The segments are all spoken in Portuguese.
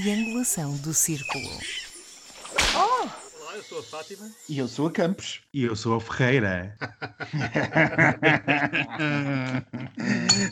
triangulação do círculo. Olá, eu sou a Fátima. E eu sou a Campos. E eu sou a Ferreira.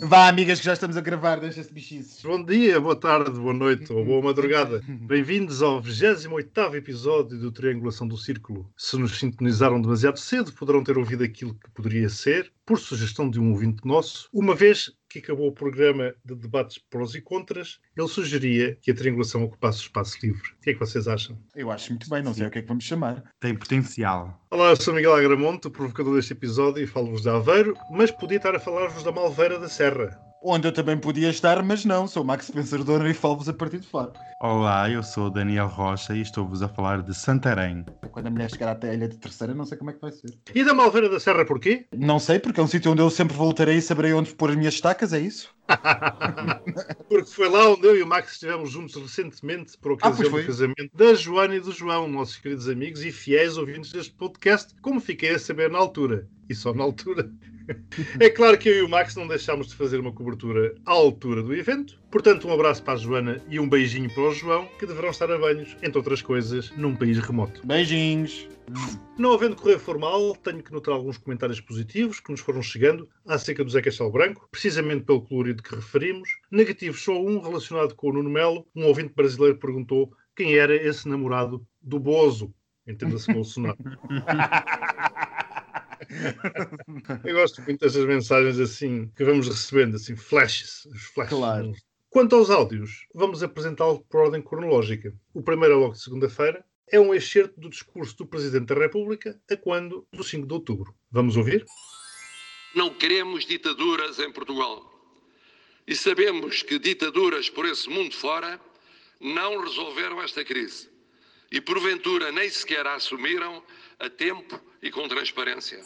Vá, amigas, que já estamos a gravar, deixa-se bichices. Bom dia, boa tarde, boa noite ou boa madrugada. Bem-vindos ao 28 episódio do Triangulação do Círculo. Se nos sintonizaram demasiado cedo, poderão ter ouvido aquilo que poderia ser, por sugestão de um ouvinte nosso, uma vez que acabou o programa de debates prós e contras, ele sugeria que a triangulação ocupasse o espaço livre. O que é que vocês acham? Eu acho muito bem, não sei o que é que vamos chamar. Tem potencial. Olá, eu sou Miguel Agramonte, o provocador deste episódio, e falo-vos de Aveiro, mas podia estar a falar-vos da Malveira da Serra. Onde eu também podia estar, mas não, sou Max Pensador e falo-vos a partir de fora. Olá, eu sou o Daniel Rocha e estou-vos a falar de Santarém. Quando a mulher chegar até a ilha de terceira, não sei como é que vai ser. E da Malveira da Serra porquê? Não sei, porque é um sítio onde eu sempre voltarei e saberei onde pôr as minhas estacas, é isso? Porque foi lá onde eu e o Max estivemos juntos recentemente por ocasião pois foi. do casamento da Joana e do João, nossos queridos amigos e fiéis ouvintes deste podcast, como fiquei a saber na altura. E só na altura. É claro que eu e o Max não deixámos de fazer uma cobertura à altura do evento. Portanto, um abraço para a Joana e um beijinho para o João, que deverão estar a banhos, entre outras coisas, num país remoto. Beijinhos. Não havendo correio formal, tenho que notar alguns comentários positivos que nos foram chegando acerca do Zé Castelo Branco, precisamente pelo colorido que referimos. Negativos só um relacionado com o Nuno Melo. Um ouvinte brasileiro perguntou quem era esse namorado do Bozo. Entenda-se Bolsonaro. Eu gosto muito destas mensagens assim que vamos recebendo, assim, flashes. os flashes. Claro. Quanto aos áudios, vamos apresentá-los por ordem cronológica. O primeiro é logo de segunda-feira. É um excerto do discurso do Presidente da República a quando? Do 5 de outubro. Vamos ouvir? Não queremos ditaduras em Portugal. E sabemos que ditaduras por esse mundo fora não resolveram esta crise. E porventura nem sequer a assumiram a tempo e com transparência.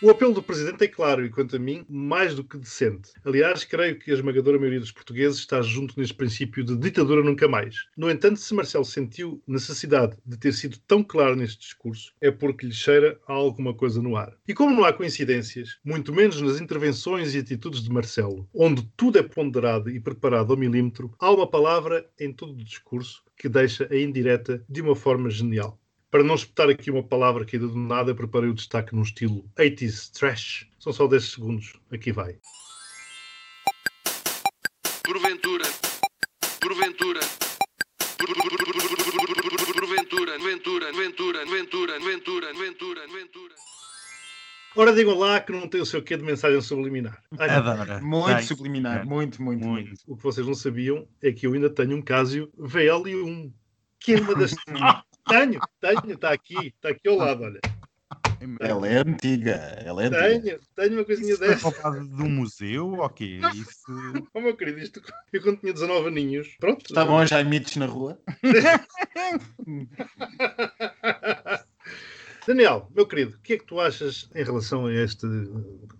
O apelo do Presidente é claro e, quanto a mim, mais do que decente. Aliás, creio que a esmagadora maioria dos portugueses está junto neste princípio de ditadura nunca mais. No entanto, se Marcelo sentiu necessidade de ter sido tão claro neste discurso, é porque lhe cheira a alguma coisa no ar. E como não há coincidências, muito menos nas intervenções e atitudes de Marcelo, onde tudo é ponderado e preparado ao milímetro, há uma palavra em todo o discurso que deixa a indireta de uma forma genial. Para não espetar aqui uma palavra caída do nada, preparei o destaque num estilo 80s trash. São só 10 segundos. Aqui vai. Porventura, porventura, porventura, ventura, ventura, ventura, ventura, ventura, ventura. Ora, digam lá que não tem o seu quê de mensagem subliminar. Ai, Adora. Muito subliminar, É. muito, muito, muito. Muito. o que vocês não sabiam é que eu ainda tenho um Casio VL1, que é uma das. tenho, tenho, está aqui, está aqui ao lado, olha. Ela é antiga, ela é antiga. Tenho, tenho uma coisinha Isso foi dessa. roubado de um museu? Ok. Isso. Oh, meu querido, isto, eu quando tinha 19 aninhos, pronto. Estavam as jaimites na rua. Daniel, meu querido, o que é que tu achas em relação a este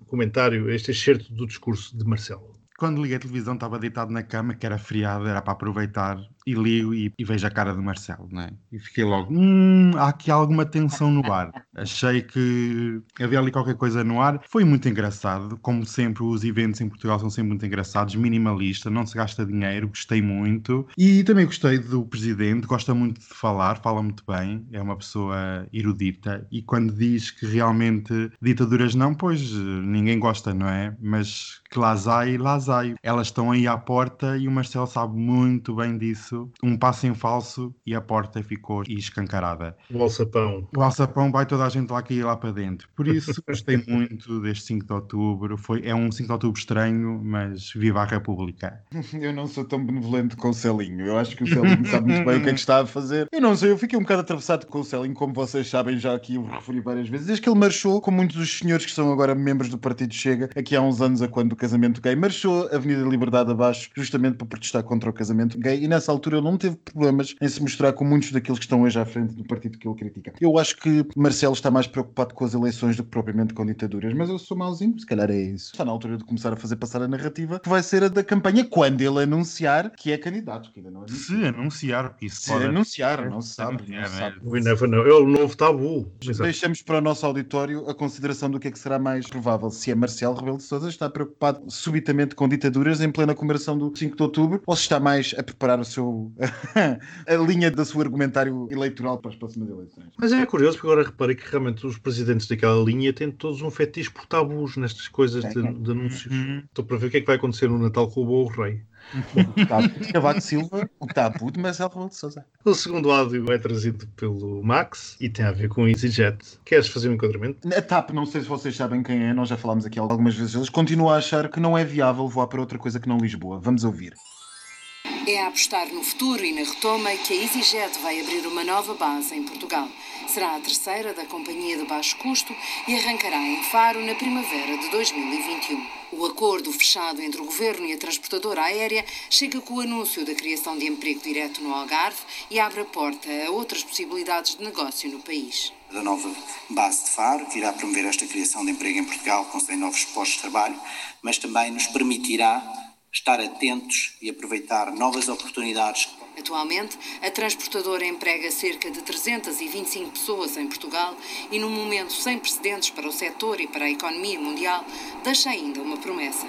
comentário, a este excerto do discurso de Marcelo? Quando liguei a televisão estava deitado na cama, que era feriado, era para aproveitar, e ligo e, e vejo a cara do Marcelo, né? E fiquei logo, hum, há aqui alguma tensão no ar. Achei que havia ali qualquer coisa no ar. Foi muito engraçado, como sempre, os eventos em Portugal são sempre muito engraçados, minimalista, não se gasta dinheiro, gostei muito. E também gostei do presidente, gosta muito de falar, fala muito bem, é uma pessoa erudita, e quando diz que realmente ditaduras não, pois ninguém gosta, não é? Mas que há, las há. Elas estão aí à porta e o Marcelo sabe muito bem disso. Um passo em falso e a porta ficou escancarada. O alçapão. O alçapão vai toda a gente lá cair lá para dentro. Por isso gostei muito deste 5 de outubro. Foi, é um 5 de outubro estranho, mas viva a República. Eu não sou tão benevolente com o Celinho. Eu acho que o Celinho sabe muito bem o que é que está a fazer. Eu não sei, eu fiquei um bocado atravessado com o Celinho, como vocês sabem, já aqui eu referi várias vezes. Desde que ele marchou, com muitos dos senhores que são agora membros do Partido Chega, aqui há uns anos, a quando do casamento gay, marchou a Avenida Liberdade abaixo, justamente para protestar contra o casamento gay. E nessa altura ele não teve problemas em se mostrar com muitos daqueles que estão hoje à frente do partido que ele critica. Eu acho que Marcelo está mais preocupado com as eleições do que propriamente com ditaduras, mas eu sou mauzinho, se calhar é isso. Está na altura de começar a fazer passar a narrativa que vai ser a da campanha quando ele anunciar que é candidato, que ainda não anunciou. Se anunciar, porque isso Se pode... anunciar, não se sabe. É, Não se sabe. We never know. É o novo tabu. Deixamos para o nosso auditório a consideração do que é que será mais provável. Se é Marcelo Rebelo de Sousa está preocupado subitamente com ditaduras em plena comemoração do 5 de outubro ou se está mais a preparar o seu a linha da sua argumentário eleitoral para as próximas eleições. Mas é curioso, porque agora reparei que realmente os presidentes daquela linha têm todos um fetiche por tabus nestas coisas de, de anúncios. Uhum. Estou para ver o que é que vai acontecer no Natal com o Bom Rei. O tabu de Cavaco Silva, o tabu de Marcelo Rebelo de Sousa. O segundo áudio é trazido pelo Max e tem a ver com o EasyJet. Queres fazer um enquadramento? A TAP, não sei se vocês sabem quem é, nós já falámos aqui algumas vezes, eles continuam a achar que não é viável voar para outra coisa que não Lisboa. Vamos ouvir. É a apostar no futuro e na retoma que a EasyJet vai abrir uma nova base em Portugal. Será a terceira da companhia de baixo custo e arrancará em Faro na primavera de 2021. O acordo fechado entre o governo e a transportadora aérea chega com o anúncio da criação de emprego direto no Algarve e abre a porta a outras possibilidades de negócio no país. da nova base de Faro, que irá promover esta criação de emprego em Portugal com 100 novos postos de trabalho, mas também nos permitirá estar atentos e aproveitar novas oportunidades. Atualmente, a transportadora emprega cerca de 325 pessoas em Portugal e, num momento sem precedentes para o setor e para a economia mundial, deixa ainda uma promessa.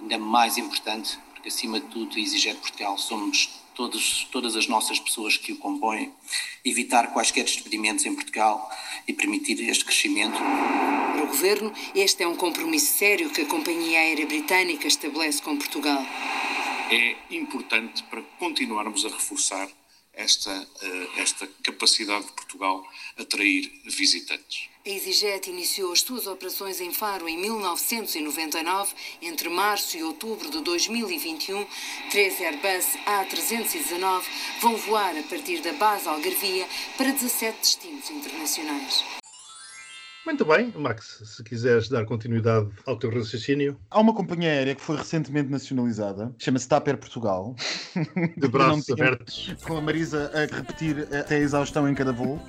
Ainda mais importante, porque acima de tudo, a EasyJet Portugal somos todos, todas as nossas pessoas que o compõem, evitar quaisquer despedimentos em Portugal e permitir este crescimento. Para o governo, este é um compromisso sério que a companhia aérea britânica estabelece com Portugal. é importante para continuarmos a reforçar esta, eh, esta capacidade de Portugal atrair visitantes. A EasyJet iniciou as suas operações em Faro em 1999. Entre março e outubro de 2021, três Airbus A319 vão voar a partir da base Algarvia para 17 destinos internacionais. Muito bem, Max, se quiseres dar continuidade ao teu raciocínio, Há uma companhia aérea que foi recentemente nacionalizada, chama-se TAP Air Portugal. de braços tinha- abertos. Com a Marisa a repetir até a exaustão em cada voo.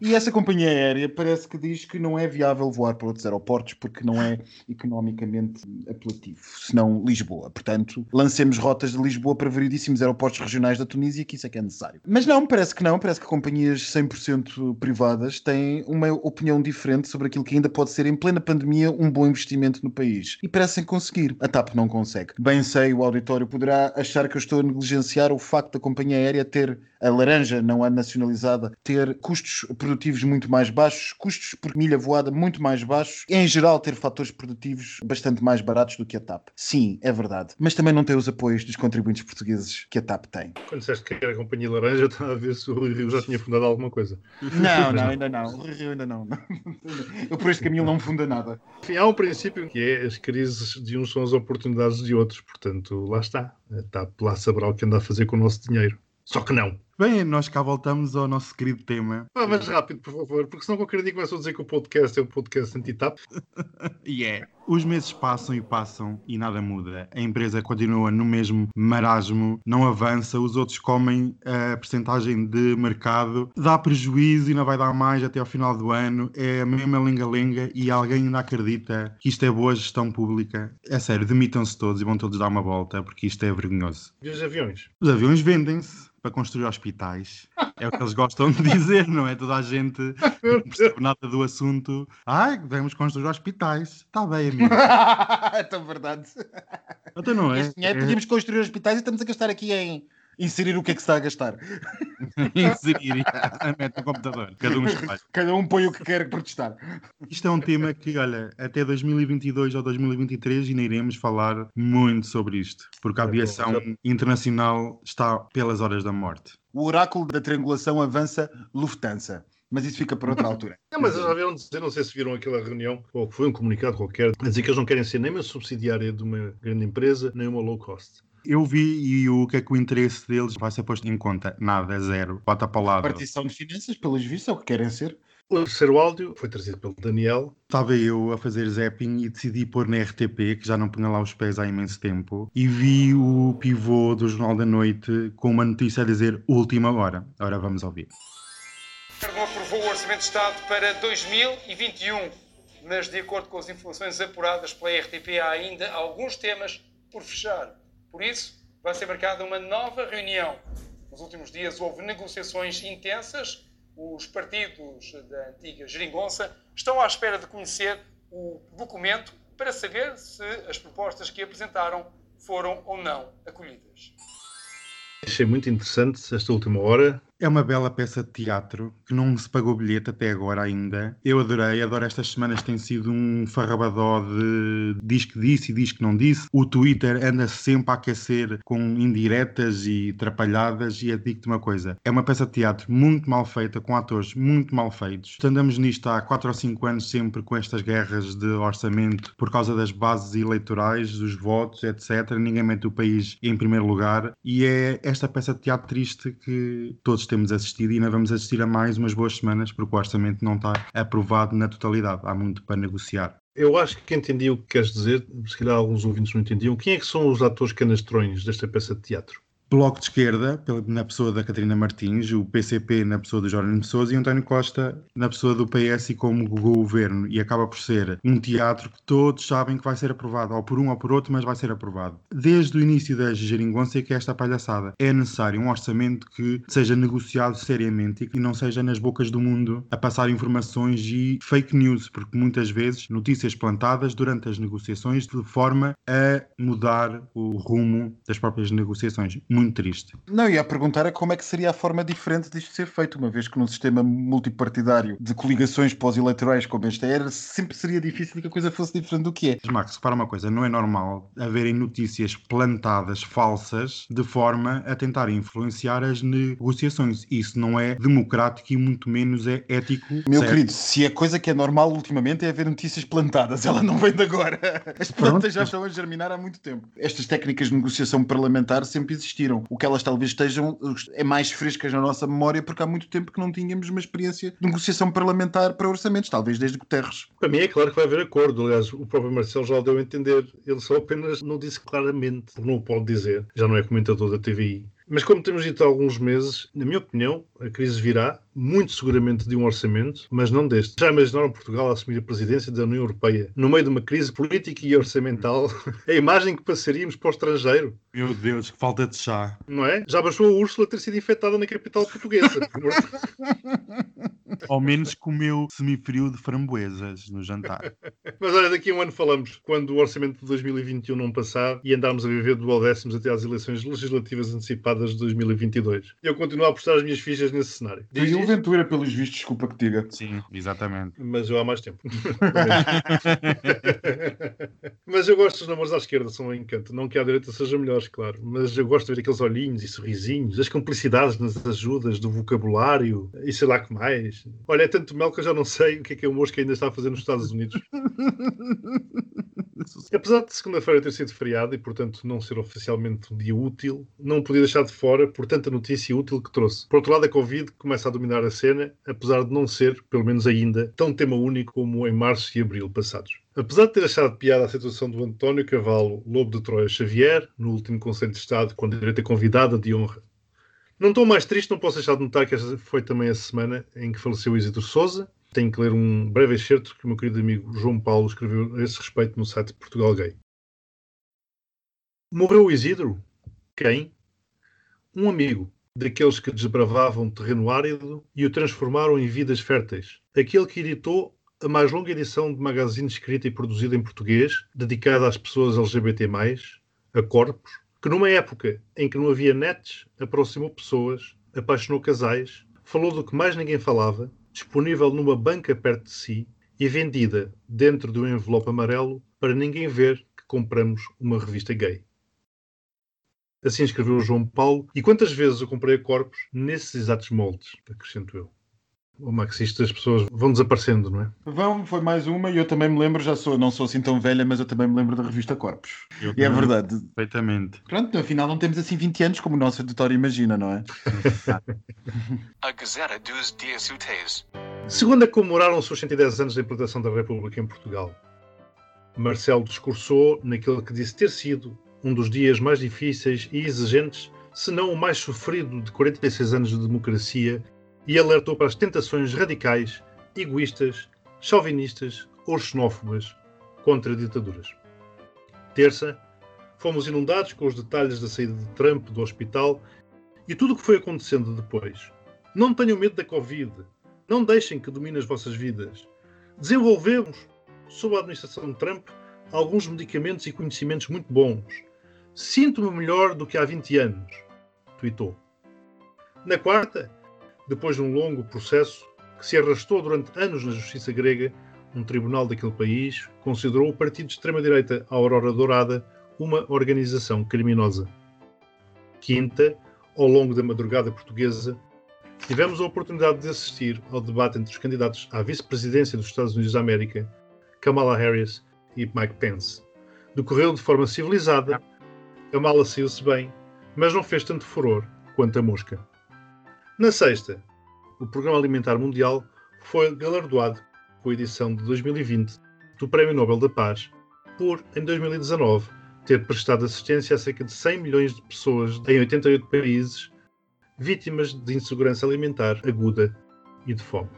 E essa companhia aérea parece que diz que não é viável voar para outros aeroportos porque não é economicamente apelativo, senão Lisboa. Portanto, lancemos rotas de Lisboa para variedíssimos aeroportos regionais da Tunísia, que isso é que é necessário. Mas não, parece que não. Parece que companhias 100% privadas têm uma opinião diferente sobre aquilo que ainda pode ser, em plena pandemia, um bom investimento no país. E parecem conseguir. A TAP não consegue. Bem sei, o auditório poderá achar que eu estou a negligenciar o facto da companhia aérea ter a laranja, não a nacionalizada, ter custos produtivos muito mais baixos, custos por milha voada muito mais baixos, e, em geral ter fatores produtivos bastante mais baratos do que a TAP. Sim, é verdade. Mas também não tem os apoios dos contribuintes portugueses que a TAP tem. Quando disseste que era a Companhia Laranja, estava a ver se o Rui Rio já tinha fundado alguma coisa. Não, não, ainda não. O Rio ainda não. Eu por este caminho não funda nada. Enfim, há um princípio que é as crises de uns são as oportunidades de outros. Portanto, lá está. Está lá saberá o que anda a fazer com o nosso dinheiro. Só que não. Bem, nós cá voltamos ao nosso querido tema. Vá mais rápido, por favor, porque senão qualquer dia começam a dizer que o podcast é um podcast anti-TAP. E é. Os meses passam e passam e nada muda. A empresa continua no mesmo marasmo, não avança, os outros comem a percentagem de mercado, dá prejuízo e não vai dar mais até ao final do ano. É a mesma lenga-lenga e alguém ainda acredita que isto é boa gestão pública. É sério, demitam-se todos e vão todos dar uma volta porque isto é vergonhoso. E os aviões? Os aviões vendem-se para construir hospitais. É o que eles gostam de dizer, não é? Toda a gente não percebe nada do assunto. Ai, vamos construir hospitais. Está bem, amigo. é tão verdade. Então não é? Este dinheiro é podíamos construir hospitais e estamos a gastar aqui em inserir o que é que se está a gastar. inserir a mete no computador. Cada um. Cada um põe o que quer protestar. Isto é um tema que, olha, até 2022 ou 2023 ainda iremos falar muito sobre isto. Porque a bom, aviação internacional está pelas horas da morte. O oráculo da triangulação avança Lufthansa. Mas isso fica para outra altura. Não, mas eles já viram dizer, não sei se viram aquela reunião, ou que foi um comunicado qualquer, a dizer que eles não querem ser nem uma subsidiária de uma grande empresa, nem uma low cost. Eu vi e o que é que o interesse deles vai ser posto em conta? Nada, zero. Bota para o lado. Partição de finanças, pelos vistos, é o que querem ser. O terceiro áudio foi trazido pelo Daniel. Estava eu a fazer zapping e decidi pôr na RTP, que já não punha lá os pés há imenso tempo, e vi o pivô do Jornal da Noite com uma notícia a dizer última hora. Ora, vamos ouvir. O Governo aprovou o Orçamento de Estado para 2021, mas de acordo com as informações apuradas pela RTP, há ainda alguns temas por fechar. Por isso, vai ser marcada uma nova reunião. Nos últimos dias houve negociações intensas. Os partidos da antiga geringonça estão à espera de conhecer o documento para saber se as propostas que apresentaram foram ou não acolhidas. Achei muito interessante esta última hora. É uma bela peça de teatro que não se pagou bilhete até agora ainda. Eu adorei, adoro estas semanas tem sido um farrabadó de diz que disse e diz que não disse. O Twitter anda sempre a aquecer com indiretas e trapalhadas e eu digo-te uma coisa, é uma peça de teatro muito mal feita, com atores muito mal feitos. Andamos nisto há 4 ou 5 anos sempre com estas guerras de orçamento por causa das bases eleitorais, dos votos, etc. Ninguém mete o país em primeiro lugar e é esta peça de teatro triste que todos temos assistido e ainda vamos assistir a mais umas boas semanas porque o orçamento não está aprovado na totalidade. Há muito para negociar. Eu acho que entendi o que queres dizer, se calhar alguns ouvintes não entendiam. Quem é que são os atores canastrões desta peça de teatro? Bloco de Esquerda, na pessoa da Catarina Martins, o PCP na pessoa do Jorge Pessoas e António Costa na pessoa do PS e como governo. E acaba por ser um teatro que todos sabem que vai ser aprovado, ou por um ou por outro, mas vai ser aprovado. Desde o início da geringonça que é esta palhaçada. É necessário um orçamento que seja negociado seriamente e que não seja nas bocas do mundo a passar informações e fake news, porque muitas vezes notícias plantadas durante as negociações de forma a mudar o rumo das próprias negociações muito triste. Não, ia a perguntar é como é que seria a forma diferente disto ser feito, uma vez que num sistema multipartidário de coligações pós-eleitorais como este era, sempre seria difícil que a coisa fosse diferente do que é. Mas, Max, repara uma coisa, não é normal haverem notícias plantadas falsas de forma a tentar influenciar as negociações. Isso não é democrático e muito menos é ético. Meu certo? querido, se a coisa que é normal ultimamente é haver notícias plantadas, ela não vem de agora. As plantas já estão a germinar há muito tempo. Estas técnicas de negociação parlamentar sempre existiram. O que elas talvez estejam é mais frescas na nossa memória porque há muito tempo que não tínhamos uma experiência de negociação parlamentar para orçamentos, talvez desde Guterres. Para mim é claro que vai haver acordo. Aliás, o próprio Marcelo já o deu a entender. Ele só apenas não disse claramente, não o pode dizer. Já não é comentador da TVI. Mas como temos dito há alguns meses, na minha opinião, a crise virá, muito seguramente de um orçamento, mas não deste. Já imaginaram Portugal a assumir a presidência da União Europeia no meio de uma crise política e orçamental? a imagem que passaríamos para o estrangeiro. Meu Deus, que falta de chá. Não é? Já bastou a Úrsula ter sido infectada na capital portuguesa. Ao menos comeu semifrio de framboesas no jantar. Mas olha, daqui a um ano falamos, quando o orçamento de 2021 não passar e andarmos a viver duodécimos até às eleições legislativas antecipadas de 2022. Eu continuo a apostar as minhas fichas nesse cenário. Diz e o Ventura, pelos vistos, desculpa que diga. Sim, exatamente. Mas eu há mais tempo. mas eu gosto dos namoros à esquerda, são um encanto. Não que à direita sejam melhores, claro. Mas eu gosto de ver aqueles olhinhos e sorrisinhos, as cumplicidades nas ajudas do vocabulário e sei lá que mais. Olha, é tanto mel que eu já não sei o que é que é o moço que ainda está a fazer nos Estados Unidos. Apesar de segunda-feira ter sido feriado e, portanto, não ser oficialmente um dia útil, não podia deixar de fora por tanta notícia útil que trouxe. Por outro lado, a Covid começa a dominar a cena, apesar de não ser, pelo menos ainda, tão tema único como em março e abril passados. Apesar de ter achado piada a situação do António Cavalo, lobo de Troia Xavier, no último Conselho de Estado, com direito a convidada de honra, não estou mais triste, não posso deixar de notar que esta foi também a semana em que faleceu Isidro Souza. Tenho que ler um breve excerto que o meu querido amigo João Paulo escreveu a esse respeito no site de Portugal Gay. Morreu Isidro? Quem? Um amigo, daqueles que desbravavam terreno árido e o transformaram em vidas férteis. Aquele que editou a mais longa edição de magazine escrita e produzida em português, dedicada às pessoas LGBT+, a corpos, que numa época em que não havia nets, aproximou pessoas, apaixonou casais, falou do que mais ninguém falava, disponível numa banca perto de si e vendida dentro de um envelope amarelo para ninguém ver que compramos uma revista gay. Assim escreveu João Paulo, e quantas vezes eu comprei a corpos nesses exatos moldes, acrescento eu o marxista as pessoas vão desaparecendo, não é? Vão, foi mais uma e eu também me lembro, já sou, não sou assim tão velha, mas eu também me lembro da revista Corpos. Eu e é verdade. Perfeitamente. Pronto, afinal não temos assim 20 anos como o nosso auditório imagina, não é? a Gazeta dos Dias Úteis. Segundo a comemoraram os seus 110 anos da implantação da República em Portugal. Marcelo discursou naquele que disse ter sido um dos dias mais difíceis e exigentes, se não o mais sofrido de 46 anos de democracia e alertou para as tentações radicais, egoístas, chauvinistas ou xenófobas contra ditaduras. Terça, fomos inundados com os detalhes da saída de Trump do hospital e tudo o que foi acontecendo depois. Não tenham medo da Covid. Não deixem que domine as vossas vidas. Desenvolvemos, sob a administração de Trump, alguns medicamentos e conhecimentos muito bons. Sinto-me melhor do que há 20 anos. tweetou. Na quarta, depois de um longo processo que se arrastou durante anos na justiça grega, um tribunal daquele país considerou o partido de extrema-direita Aurora Dourada uma organização criminosa. Quinta, ao longo da madrugada portuguesa, tivemos a oportunidade de assistir ao debate entre os candidatos à vice-presidência dos Estados Unidos da América, Kamala Harris e Mike Pence. Decorreu de forma civilizada, Kamala saiu-se bem, mas não fez tanto furor quanto a mosca. Na sexta, o Programa Alimentar Mundial foi galardoado com a edição de 2020 do Prémio Nobel da Paz por, em 2019, ter prestado assistência a cerca de 100 milhões de pessoas em 88 países vítimas de insegurança alimentar aguda e de fome.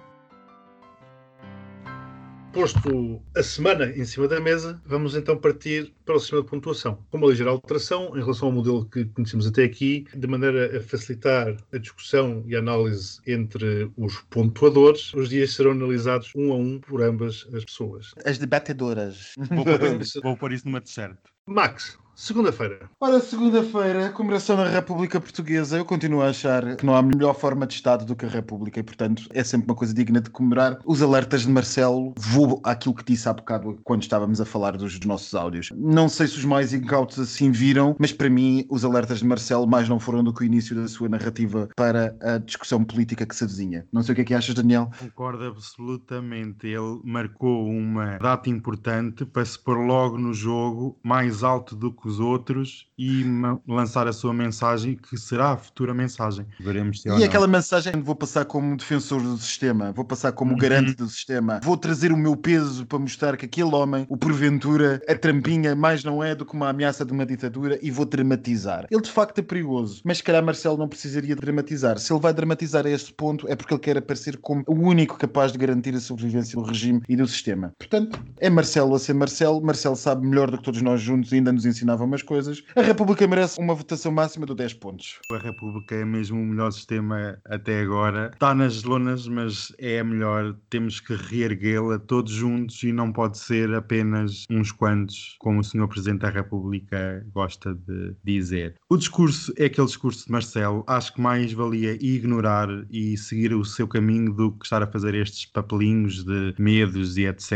Posto a semana em cima da mesa, vamos então partir para o sistema de pontuação, com uma ligeira alteração em relação ao modelo que conhecemos até aqui, de maneira a facilitar a discussão e a análise entre os pontuadores. Os dias serão analisados um a um por ambas as pessoas. As debatedoras. Vou pôr isso, vou pôr isso numa t-shirt. Max, segunda-feira. Ora, segunda-feira, comemoração da República Portuguesa. Eu continuo a achar que não há melhor forma de Estado do que a República e, portanto, é sempre uma coisa digna de comemorar. Os alertas de Marcelo, vou àquilo que disse há bocado quando estávamos a falar dos nossos áudios. Não sei se os mais incautos assim viram, mas para mim, os alertas de Marcelo mais não foram do que o início da sua narrativa para a discussão política que se avizinha. Não sei o que é que achas, Daniel. Concordo absolutamente. Ele marcou uma data importante para se pôr logo no jogo mais alto do que os outros e lançar a sua mensagem, que será a futura mensagem. Veremos se E aquela mensagem vou passar como defensor do sistema, vou passar como Uhum. garante do sistema, vou trazer o meu peso para mostrar que aquele homem, o porventura, a trampinha, mais não é do que uma ameaça de uma ditadura e vou dramatizar. Ele de facto é perigoso, mas se calhar Marcelo não precisaria de dramatizar. Se ele vai dramatizar a este ponto é porque ele quer aparecer como o único capaz de garantir a sobrevivência do regime e do sistema. Portanto, é Marcelo a ser Marcelo. Marcelo sabe melhor do que todos nós juntos e ainda nos ensinava umas coisas. A República merece uma votação máxima de 10 pontos. A República é mesmo o melhor sistema até agora. Está nas lonas, mas é a melhor. Temos que reerguê-la todos juntos e não pode ser apenas uns quantos, como o Sr. Presidente da República gosta de dizer. O discurso é aquele discurso de Marcelo. Acho que mais valia ignorar e seguir o seu caminho do que estar a fazer estes papelinhos de medos e etc.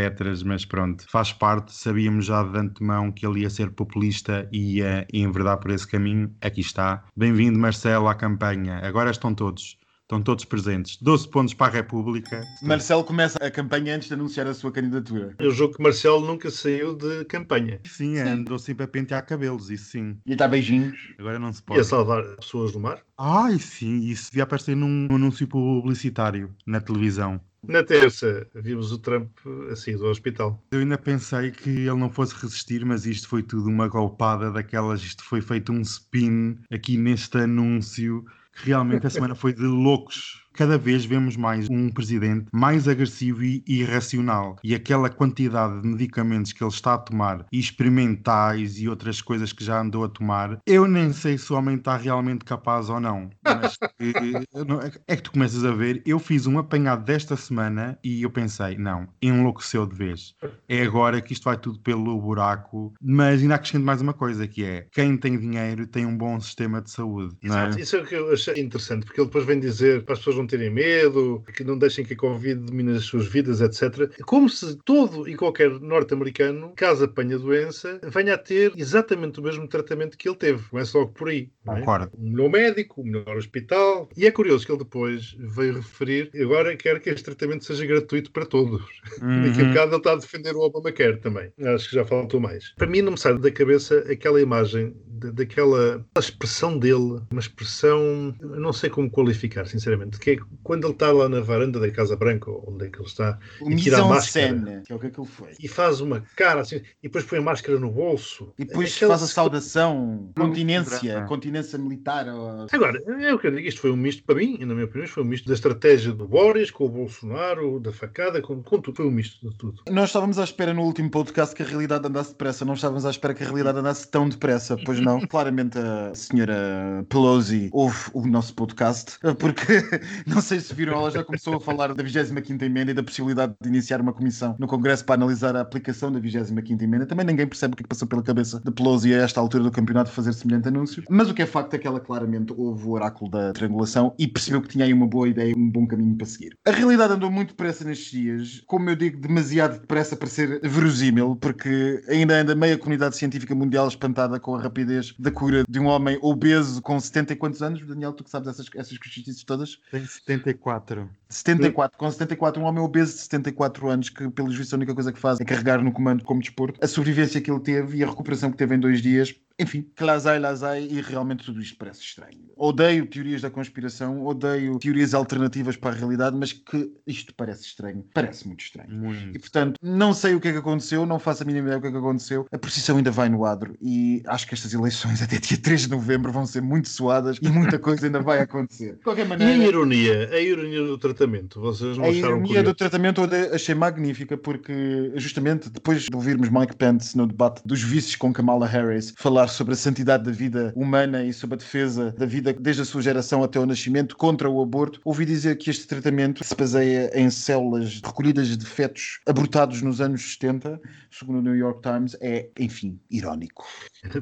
Mas pronto, faz parte. Sabíamos já de antemão que ele ia ser populista e ia enverdar por esse caminho. Aqui está. Bem-vindo, Marcelo, à campanha. Agora estão todos. Estão todos presentes. 12 pontos para a República. Marcelo começa a campanha antes de anunciar a sua candidatura. Eu julgo que Marcelo nunca saiu de campanha. Sim, andou sempre a pentear cabelos, isso sim. E dá beijinhos. Agora não se E a pode. salvar pessoas do mar. Ai, sim, isso devia aparecer num anúncio publicitário na televisão. Na terça, vimos o Trump a sair do hospital. Eu ainda pensei que ele não fosse resistir, mas isto foi tudo uma golpada daquelas. Isto foi feito um spin aqui neste anúncio, que realmente a semana foi de loucos. Cada vez vemos mais um presidente mais agressivo e irracional. E aquela quantidade de medicamentos que ele está a tomar, e experimentais e outras coisas que já andou a tomar, eu nem sei se o homem está realmente capaz ou não. Mas não- é que tu começas a ver, eu fiz um apanhado desta semana e eu pensei, não, enlouqueceu de vez. É agora que isto vai tudo pelo buraco. Mas ainda acrescento mais uma coisa, que é, quem tem dinheiro tem um bom sistema de saúde. É? Exato, Isso é o que eu achei interessante, porque ele depois vem dizer para as pessoas não terem medo, que não deixem que a Covid domine as suas vidas, etc. Como se todo e qualquer norte-americano, caso apanhe a doença, venha a ter exatamente o mesmo tratamento que ele teve. Começa logo por aí. é? Concordo. O melhor médico, o melhor hospital. E é curioso que ele depois veio referir, agora quer que este tratamento seja gratuito para todos. Daqui a Uhum. bocado ele está a defender o Obamacare também. Acho que já faltou mais. Para mim não me sai da cabeça aquela imagem, daquela expressão dele, uma expressão, não sei como qualificar, sinceramente, que é quando ele está lá na varanda da Casa Branca, onde é que ele está, O e tira a máscara, que é o que aquilo foi. e faz uma cara assim, e depois põe a máscara no bolso. E depois Aquela- faz a saudação, continência, continência militar. ou- Agora, é o que eu digo, isto foi um misto, para mim, na minha opinião, foi um misto da estratégia do Boris com o Bolsonaro, da facada, com, com tudo. Foi um misto de tudo. Nós estávamos à espera no último podcast que a realidade andasse depressa, não estávamos à espera que a realidade andasse tão depressa, pois não. não. Claramente a senhora Pelosi ouve o nosso podcast, porque não sei se viram, ela já começou a falar da 25 emenda e da possibilidade de iniciar uma comissão no Congresso para analisar a aplicação da 25 emenda. Também ninguém percebe o que é passou pela cabeça de Pelosi a esta altura do campeonato fazer semelhante anúncio. Mas o que é facto é que ela claramente ouve o oráculo da triangulação e percebeu que tinha aí uma boa ideia, um bom caminho para seguir. A realidade andou muito depressa nestes dias, como eu digo, demasiado depressa para ser verosímil, porque ainda anda meia comunidade científica mundial espantada com a rapidez da cura de um homem obeso com 70 e quantos anos? Daniel, tu que sabes essas, essas coisas todas? Tem 74. 74, com 74, um homem obeso de 74 anos, que pelos vistos a única coisa que faz é carregar no comando como desporto, a sobrevivência que ele teve e a recuperação que teve em dois dias enfim, que lazai, lazai, e realmente tudo isto parece estranho. Odeio teorias da conspiração, odeio teorias alternativas para a realidade, mas que isto parece estranho. Parece muito estranho. Muito. E portanto, não sei o que é que aconteceu, não faço a mínima ideia do que é que aconteceu. A precisão ainda vai no adro e acho que estas eleições até dia 3 de novembro vão ser muito suadas e muita coisa ainda vai acontecer. De qualquer E a maneira. ironia, a ironia do tratamento, vocês não A acharam ironia curioso? do tratamento eu achei magnífica porque, justamente depois de ouvirmos Mike Pence no debate dos vices com Kamala Harris falar sobre a santidade da vida humana e sobre a defesa da vida desde a sua geração até o nascimento contra o aborto, ouvi dizer que este tratamento se baseia em células recolhidas de fetos abortados nos anos 70, segundo o New York Times, é, enfim, irónico.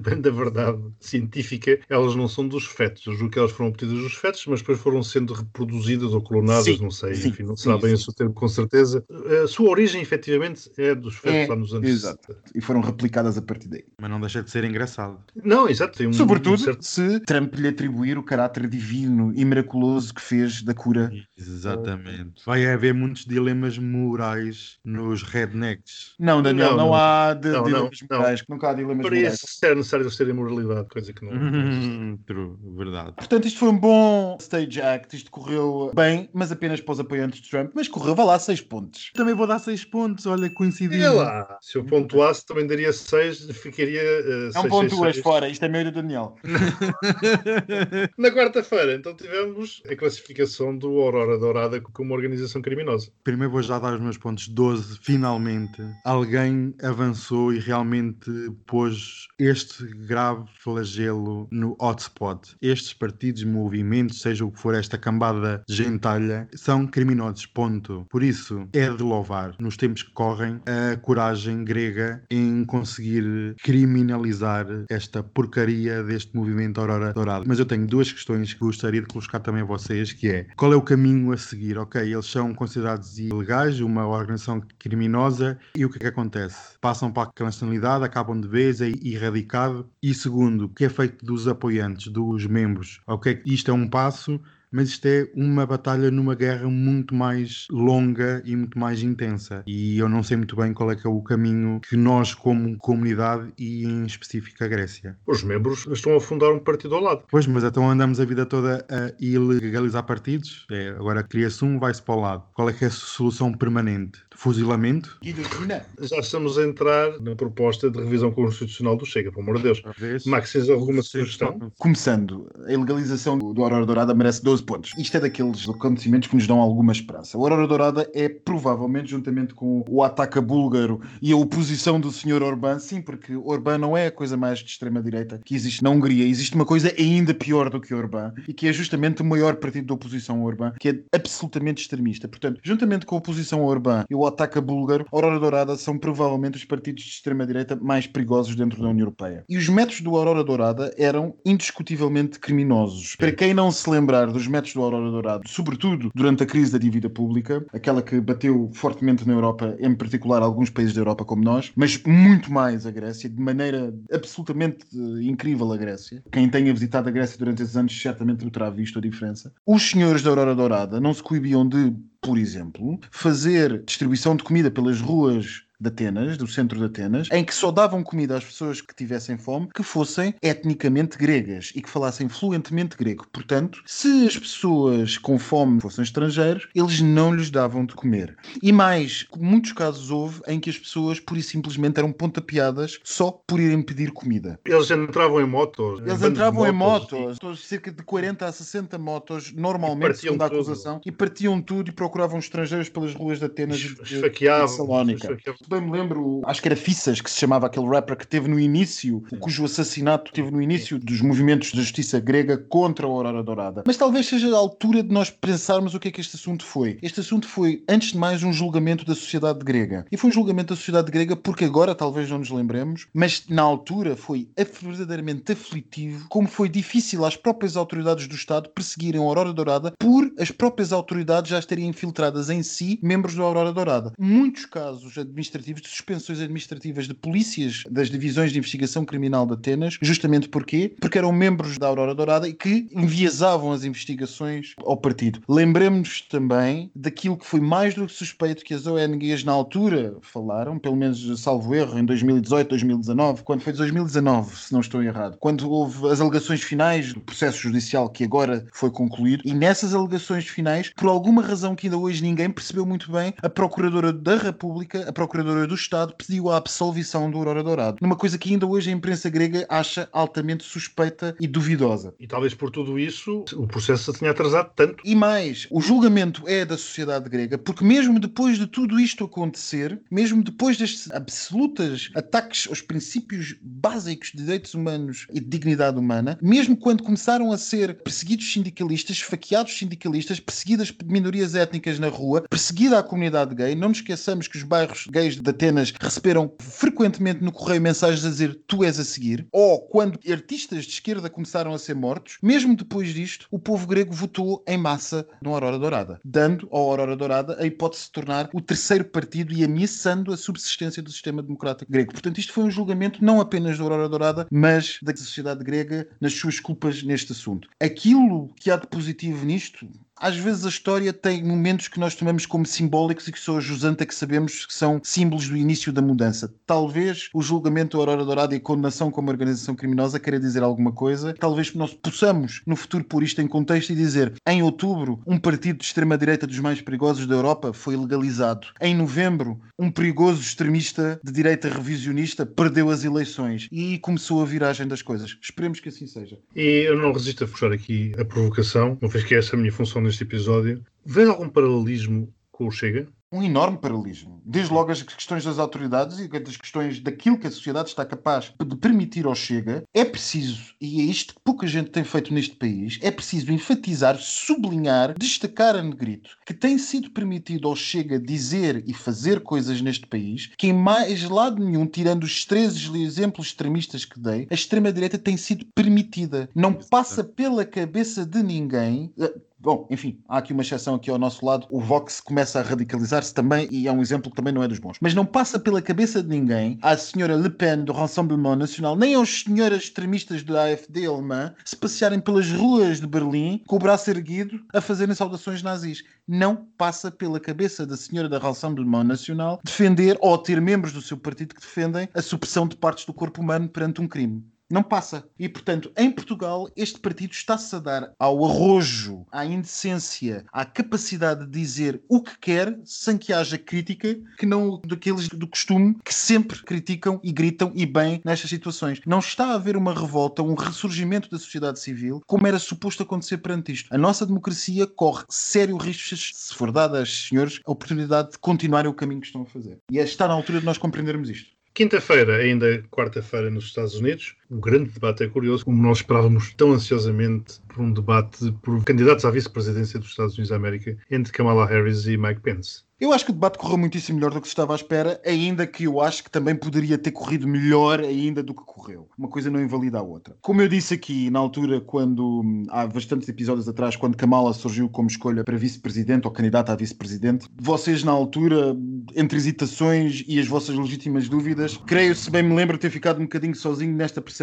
Bem da verdade científica, elas não são dos fetos. Eu julgo que elas foram obtidas dos fetos, mas depois foram sendo reproduzidas ou clonadas, Sim, não sei, sim, enfim, não será bem esse o termo com certeza. A sua origem, efetivamente, é dos fetos É, lá nos anos exato. 60. E foram replicadas a partir daí. Mas não deixa de ser engraçado. Não, exato, tem um, Sobretudo um certo... se Trump lhe atribuir o caráter divino e miraculoso que fez da cura. Exatamente. Vai haver muitos dilemas morais nos rednecks. Não, Daniel, não, Não, não. há de, Não, dilemas não, morais. Nunca há dilemas Para morais. isso é necessário eles terem moralidade, coisa que não. Hum, True, verdade. Portanto, isto foi um bom stage act. Isto correu bem, mas apenas para os apoiantes de Trump. Mas correu, vá lá, seis pontos. Também vou dar 6 pontos, olha, coincidiu. lá, se eu pontuasse também daria 6, ficaria. Uh, Não pontuas fora, isto é meio do Daniel. Na quarta-feira, então tivemos a classificação do Aurora Dourada como organização criminosa. Primeiro vou já dar os meus pontos 12. Finalmente, alguém avançou e realmente pôs este grave flagelo no hotspot. Estes partidos, movimentos, seja o que for esta cambada gentalha, são criminosos, ponto. Por isso, é de louvar, nos tempos que correm, a coragem grega em conseguir criminalizar esta porcaria deste movimento Aurora Dourada. Mas eu tenho duas questões que gostaria de colocar também a vocês, que é, qual é o caminho a seguir? Ok, eles são considerados ilegais, uma organização criminosa, e o que é que acontece? Passam para a clandestinidade, acabam de vez, é erradicado. E segundo, o que é feito dos apoiantes, dos membros? Ok, isto é um passo, mas isto é uma batalha numa guerra muito mais longa e muito mais intensa. E eu não sei muito bem qual é que é o caminho que nós, como comunidade, e em específico a Grécia. Os membros estão a fundar um partido ao lado. Pois, mas então andamos a vida toda a ilegalizar partidos. É, agora cria-se um, vai-se para o lado. Qual é que é a solução permanente? Fuzilamento? Guilhotina. Já estamos a entrar na proposta de revisão constitucional do Chega, pelo amor de Deus. Max, tens alguma sugestão? Começando, a ilegalização do Aurora Dourada merece 12 pontos. Isto é daqueles acontecimentos que nos dão alguma esperança. O Aurora Dourada é provavelmente, juntamente com o ataque búlgaro e a oposição do Sr. Orbán, sim, porque Orbán não é a coisa mais de extrema-direita que existe na Hungria. Existe uma coisa ainda pior do que Orbán e que é justamente o maior partido de oposição ao Orbán, que é absolutamente extremista. Portanto, juntamente com a oposição ao Orbán e o ataque búlgaro, a Aurora Dourada são provavelmente os partidos de extrema-direita mais perigosos dentro da União Europeia. E os métodos do Aurora Dourada eram indiscutivelmente criminosos. Para quem não se lembrar dos métodos do Aurora Dourada, sobretudo durante a crise da dívida pública, aquela que bateu fortemente na Europa, em particular alguns países da Europa como nós, mas muito mais a Grécia, de maneira absolutamente eh, incrível a Grécia. Quem tenha visitado a Grécia durante esses anos certamente terá visto a diferença. Os senhores da Aurora Dourada não se coibiam de, por exemplo, fazer distribuição de comida pelas ruas de Atenas, do centro de Atenas, em que só davam comida às pessoas que tivessem fome que fossem etnicamente gregas e que falassem fluentemente grego. Portanto, se as pessoas com fome fossem estrangeiros, eles não lhes davam de comer. E mais, muitos casos houve em que as pessoas pura e simplesmente eram pontapeadas só por irem pedir comida. Eles entravam em motos. Eles entravam em motos, cerca de 40 a 60 motos, normalmente, segundo a acusação, e partiam tudo e procuravam estrangeiros pelas ruas de Atenas e de-. Salónica. Bem me lembro, acho que era Fissas que se chamava aquele rapper que teve no início, cujo assassinato teve no início dos movimentos de justiça grega contra a Aurora Dourada. Mas talvez seja a altura de nós pensarmos o que é que este assunto foi. Este assunto foi, antes de mais, um julgamento da sociedade grega. E foi um julgamento da sociedade grega porque agora talvez não nos lembremos, mas na altura foi verdadeiramente aflitivo como foi difícil às próprias autoridades do Estado perseguirem a Aurora Dourada por as próprias autoridades já estarem infiltradas em si membros da Aurora Dourada. Muitos casos administrativos, de suspensões administrativas de polícias das divisões de investigação criminal de Atenas, justamente porquê? Porque eram membros da Aurora Dourada e que enviesavam as investigações ao partido. Lembremos também daquilo que foi mais do que suspeito que as ONGs na altura falaram, pelo menos salvo erro, em 2018, 2019, quando foi 2019, se não estou errado, quando houve as alegações finais do processo judicial que agora foi concluído, e nessas alegações finais, por alguma razão que ainda hoje ninguém percebeu muito bem, a Procuradora da República, a Procuradora do Estado, pediu a absolvição do Aurora Dourado. Numa coisa que ainda hoje a imprensa grega acha altamente suspeita e duvidosa. E talvez por tudo isso o processo se tenha atrasado tanto. E mais, o julgamento é da sociedade grega, porque mesmo depois de tudo isto acontecer, mesmo depois destes absolutos ataques aos princípios básicos de direitos humanos e de dignidade humana, mesmo quando começaram a ser perseguidos sindicalistas, esfaqueados sindicalistas, perseguidas minorias étnicas na rua, perseguida a comunidade gay, não nos esqueçamos que os bairros gays de Atenas receberam frequentemente no correio mensagens a dizer tu és a seguir, ou quando artistas de esquerda começaram a ser mortos, mesmo depois disto, o povo grego votou em massa no Aurora Dourada, dando ao Aurora Dourada a hipótese de se tornar o terceiro partido e ameaçando a subsistência do sistema democrático grego. Portanto, isto foi um julgamento não apenas da Aurora Dourada, mas da sociedade grega nas suas culpas neste assunto. Aquilo que há de positivo nisto às vezes a história tem momentos que nós tomamos como simbólicos e que só a Jusanta que sabemos que são símbolos do início da mudança. Talvez o julgamento da Aurora Dourada e a condenação como organização criminosa queira dizer alguma coisa. Talvez nós possamos no futuro pôr isto em contexto e dizer em outubro um partido de extrema-direita dos mais perigosos da Europa foi legalizado. Em novembro um perigoso extremista de direita revisionista perdeu as eleições e começou a viragem das coisas. Esperemos que assim seja. E eu não resisto a puxar aqui a provocação, uma vez que é essa a minha função neste episódio. Vês algum paralelismo com o Chega? um enorme paralelismo. Desde logo as questões das autoridades e das questões daquilo que a sociedade está capaz de permitir ao Chega, é preciso, e é isto que pouca gente tem feito neste país, é preciso enfatizar, sublinhar, destacar a negrito que tem sido permitido ao Chega dizer e fazer coisas neste país que em mais lado nenhum, tirando os 13 exemplos extremistas que dei, a extrema-direita tem sido permitida. Não passa pela cabeça de ninguém eh, Bom, enfim, há aqui uma exceção aqui ao nosso lado. O Vox começa a radicalizar-se também e é um exemplo que também não é dos bons. Mas não passa pela cabeça de ninguém, à senhora Le Pen do Rassemblement Nacional, nem aos senhores extremistas da AFD alemã, se passearem pelas ruas de Berlim com o braço erguido a fazerem saudações nazis. Não passa pela cabeça da senhora da Rassemblement Nacional defender ou ter membros do seu partido que defendem a supressão de partes do corpo humano perante um crime. Não passa. E, portanto, em Portugal, este partido está-se a dar ao arrojo, à indecência, à capacidade de dizer o que quer sem que haja crítica, que não daqueles do costume que sempre criticam e gritam e bem nestas situações. Não está a haver uma revolta, um ressurgimento da sociedade civil, como era suposto acontecer perante isto. A nossa democracia corre sério risco, se for dada aos senhores, a oportunidade de continuarem o caminho que estão a fazer. E é está na altura de nós compreendermos isto. Quinta-feira, ainda quarta-feira, nos Estados Unidos, o grande debate é curioso, como nós esperávamos tão ansiosamente por um debate por candidatos à vice-presidência dos Estados Unidos da América entre Kamala Harris e Mike Pence. Eu acho que o debate correu muitíssimo melhor do que se estava à espera, ainda que eu acho que também poderia ter corrido melhor ainda do que correu. Uma coisa não invalida a outra. Como eu disse aqui na altura, quando há bastantes episódios atrás, quando Kamala surgiu como escolha para vice-presidente ou candidata a vice-presidente, vocês na altura, entre hesitações e as vossas legítimas dúvidas, creio, se bem me lembro, ter ficado um bocadinho sozinho nesta percepção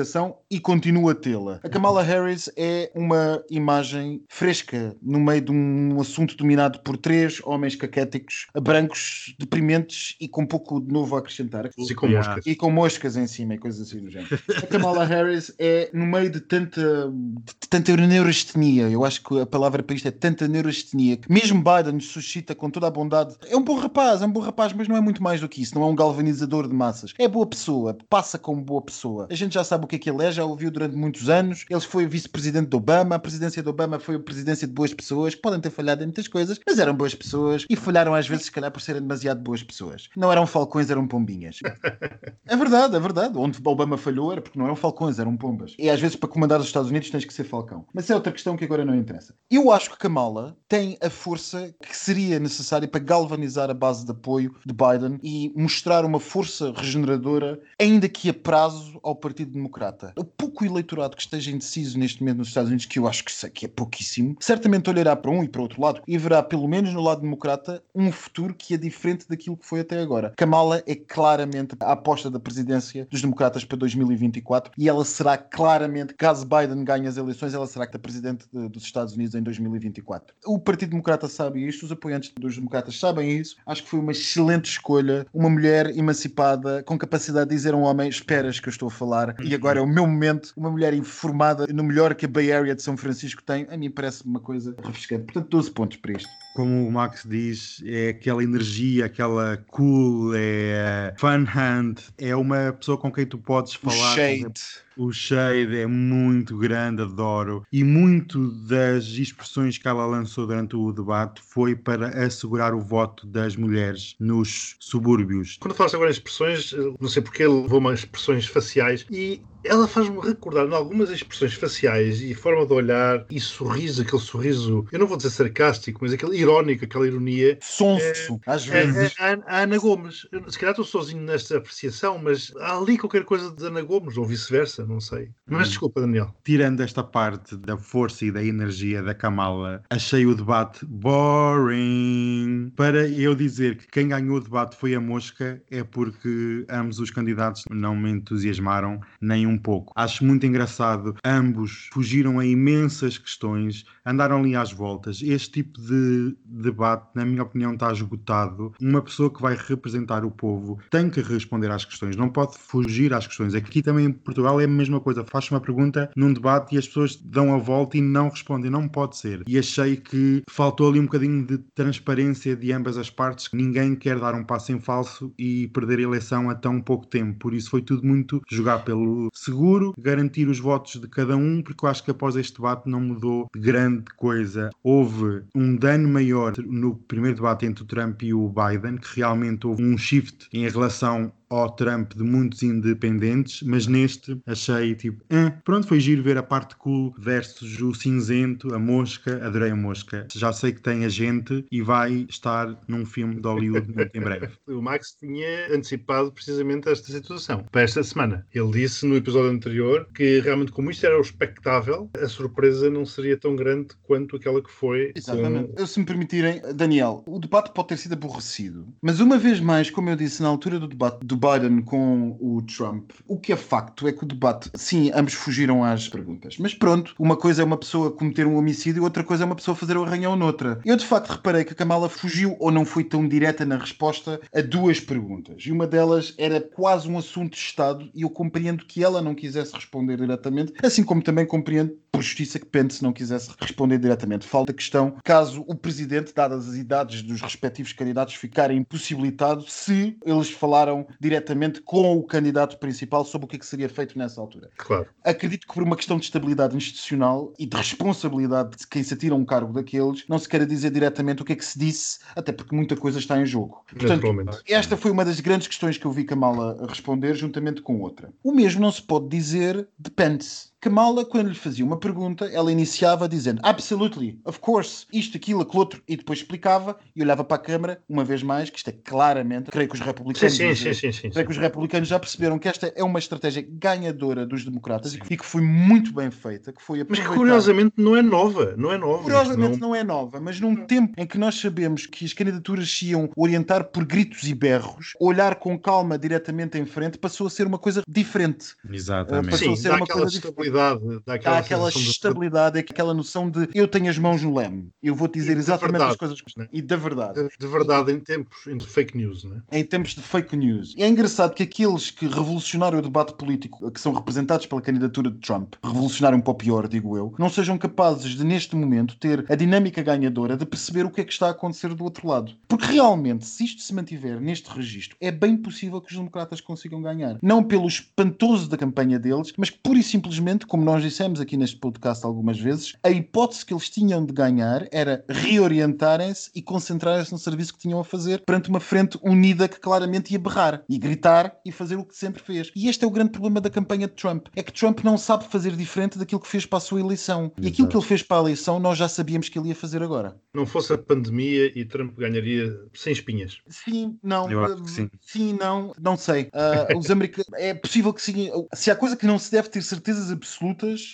e continuo a tê-la. A Kamala Harris é uma imagem fresca no meio de um assunto dominado por três homens caquéticos brancos, deprimentes e com pouco de novo a acrescentar. E com moscas. E com moscas em cima e coisas assim do género. A Kamala Harris é, no meio de tanta, de tanta neurastenia, eu acho que a palavra para isto é tanta neurastenia, que mesmo Biden suscita com toda a bondade. É um bom rapaz, é um bom rapaz, mas não é muito mais do que isso. Não é um galvanizador de massas. É boa pessoa, passa como boa pessoa. A gente já sabe que é que ele é, já ouviu durante muitos anos. Ele foi vice-presidente de Obama, a presidência de Obama foi a presidência de boas pessoas, que podem ter falhado em muitas coisas, mas eram boas pessoas e falharam às vezes, se calhar, por serem demasiado boas pessoas. Não eram falcões, eram pombinhas. É verdade, é verdade. Onde Obama falhou era porque não eram falcões, eram pombas. E às vezes, para comandar os Estados Unidos, tens que ser falcão. Mas é outra questão que agora não interessa. Eu acho que Kamala tem a força que seria necessária para galvanizar a base de apoio de Biden e mostrar uma força regeneradora, ainda que a prazo, ao Partido Democrata. O pouco eleitorado que esteja indeciso neste momento nos Estados Unidos, que eu acho que sei que é pouquíssimo, certamente olhará para um e para outro lado e verá, pelo menos no lado democrata, um futuro que é diferente daquilo que foi até agora. Kamala é claramente a aposta da presidência dos democratas para 2024 e ela será claramente, caso Biden ganhe as eleições, ela será a presidente de, dos Estados Unidos em 2024. O Partido Democrata sabe isto, os apoiantes dos democratas sabem isso. Acho que foi uma excelente escolha. Uma mulher emancipada, com capacidade de dizer a um homem: Esperas que eu estou a falar, e agora é o meu momento. Uma mulher informada, no melhor que a Bay Area de São Francisco tem, a mim parece uma coisa refrescante. Portanto, 12 pontos para isto como o Max diz, é aquela energia, aquela cool, é fun hand, é uma pessoa com quem tu podes falar. O shade. O shade é muito grande, adoro. E muito das expressões que ela lançou durante o debate foi para assegurar o voto das mulheres nos subúrbios. Quando falaste agora em expressões, não sei porque ele levou umas expressões faciais e ela faz-me recordar em algumas expressões faciais e forma de olhar e sorriso, aquele sorriso, eu não vou dizer sarcástico, mas aquele irónico, aquela ironia. Sonso, é, às vezes. É, é, a Ana Gomes. Eu, se calhar estou sozinho nesta apreciação, mas há ali qualquer coisa de Ana Gomes, ou vice-versa, não sei. Mas hum. desculpa, Daniel. Tirando esta parte da força e da energia da Kamala, achei o debate boring. Para eu dizer que quem ganhou o debate foi a mosca, é porque ambos os candidatos não me entusiasmaram nem um pouco. Acho muito engraçado. Ambos fugiram a imensas questões, andaram ali às voltas. Este tipo de debate, na minha opinião, está esgotado. Uma pessoa que vai representar o povo tem que responder às questões, não pode fugir às questões. Aqui também em Portugal é a mesma coisa. Faz uma pergunta num debate e as pessoas dão a volta e não respondem. Não pode ser. E achei que faltou ali um bocadinho de transparência de ambas as partes. Ninguém quer dar um passo em falso e perder a eleição a tão pouco tempo. Por isso foi tudo muito jogar pelo seguro, garantir os votos de cada um, porque eu acho que após este debate não mudou de grande coisa. Houve um dano maior no primeiro debate entre o Trump e o Biden, que realmente houve um shift em relação ao Trump de muitos independentes, mas neste achei tipo, eh, pronto, foi giro ver a parte cool versus o cinzento, a mosca, adorei a mosca. Já sei que tem a gente e vai estar num filme de Hollywood muito em breve. O Max tinha antecipado precisamente esta situação para esta semana. Ele disse no episódio anterior que realmente, como isto era o espectável, a surpresa não seria tão grande quanto aquela que foi. Exatamente. Com... Se me permitirem, Daniel, o debate pode ter sido aborrecido, mas uma vez mais, como eu disse na altura do debate do Biden com o Trump, o que é facto é que o debate, sim, ambos fugiram às perguntas. Mas pronto, uma coisa é uma pessoa cometer um homicídio, outra coisa é uma pessoa fazer o arranhão noutra. Eu de facto reparei que a Kamala fugiu ou não foi tão direta na resposta a duas perguntas. E uma delas era quase um assunto de Estado e eu compreendo que ela não quisesse responder diretamente, assim como também compreendo por justiça que Pence não quisesse responder diretamente. Falta questão, caso o presidente, dadas as idades dos respectivos candidatos, ficarem impossibilitados se eles falaram diretamente com o candidato principal sobre o que, é que seria feito nessa altura. Claro. Acredito que por uma questão de estabilidade institucional e de responsabilidade de quem se atira um cargo daqueles, não se queira dizer diretamente o que é que se disse, até porque muita coisa está em jogo. Portanto, esta foi uma das grandes questões que eu vi Kamala responder, juntamente com outra. O mesmo não se pode dizer de Pence. Kamala, quando lhe fazia uma pergunta, ela iniciava dizendo Absolutely, of course, isto, aquilo, aquilo outro, e depois explicava e olhava para a Câmara, uma vez mais, que isto é claramente, creio que os republicanos, sim, sim, sim, sim, creio que os republicanos já perceberam que esta é uma estratégia ganhadora dos democratas e que foi muito bem feita, que foi Mas que curiosamente não é nova, não é nova. Curiosamente não... não é nova, mas num tempo em que nós sabemos que as candidaturas se iam orientar por gritos e berros, olhar com calma diretamente em frente passou a ser uma coisa diferente. Exatamente. Passou Sim, a ser uma coisa diferente estabilidade, dá aquela, Há aquela sensação de- estabilidade, aquela noção de eu tenho as mãos no leme, eu vou dizer exatamente verdade, as coisas que né? e da verdade. de, de verdade em tempos de fake news, né? em tempos de fake news. E é engraçado que aqueles que revolucionaram o debate político, que são representados pela candidatura de Trump, revolucionaram para o pior, digo eu, não sejam capazes de, neste momento, ter a dinâmica ganhadora de perceber o que é que está a acontecer do outro lado. Porque realmente, se isto se mantiver neste registro, é bem possível que os democratas consigam ganhar. Não pelo espantoso da campanha deles, mas que pura e simplesmente, como nós dissemos aqui neste podcast algumas vezes, a hipótese que eles tinham de ganhar era reorientarem-se e concentrarem-se no serviço que tinham a fazer perante uma frente unida que claramente ia berrar e gritar e fazer o que sempre fez. E este é o grande problema da campanha de Trump. É que Trump não sabe fazer diferente daquilo que fez para a sua eleição. E aquilo que ele fez para a eleição nós já sabíamos que ele ia fazer agora. Não fosse a pandemia e Trump ganharia sem espinhas. Sim, não. Eu acho uh, que sim. Sim, não. Não sei. Uh, os americanos. É possível que sim. Se há coisa que não se deve ter certezas absolutas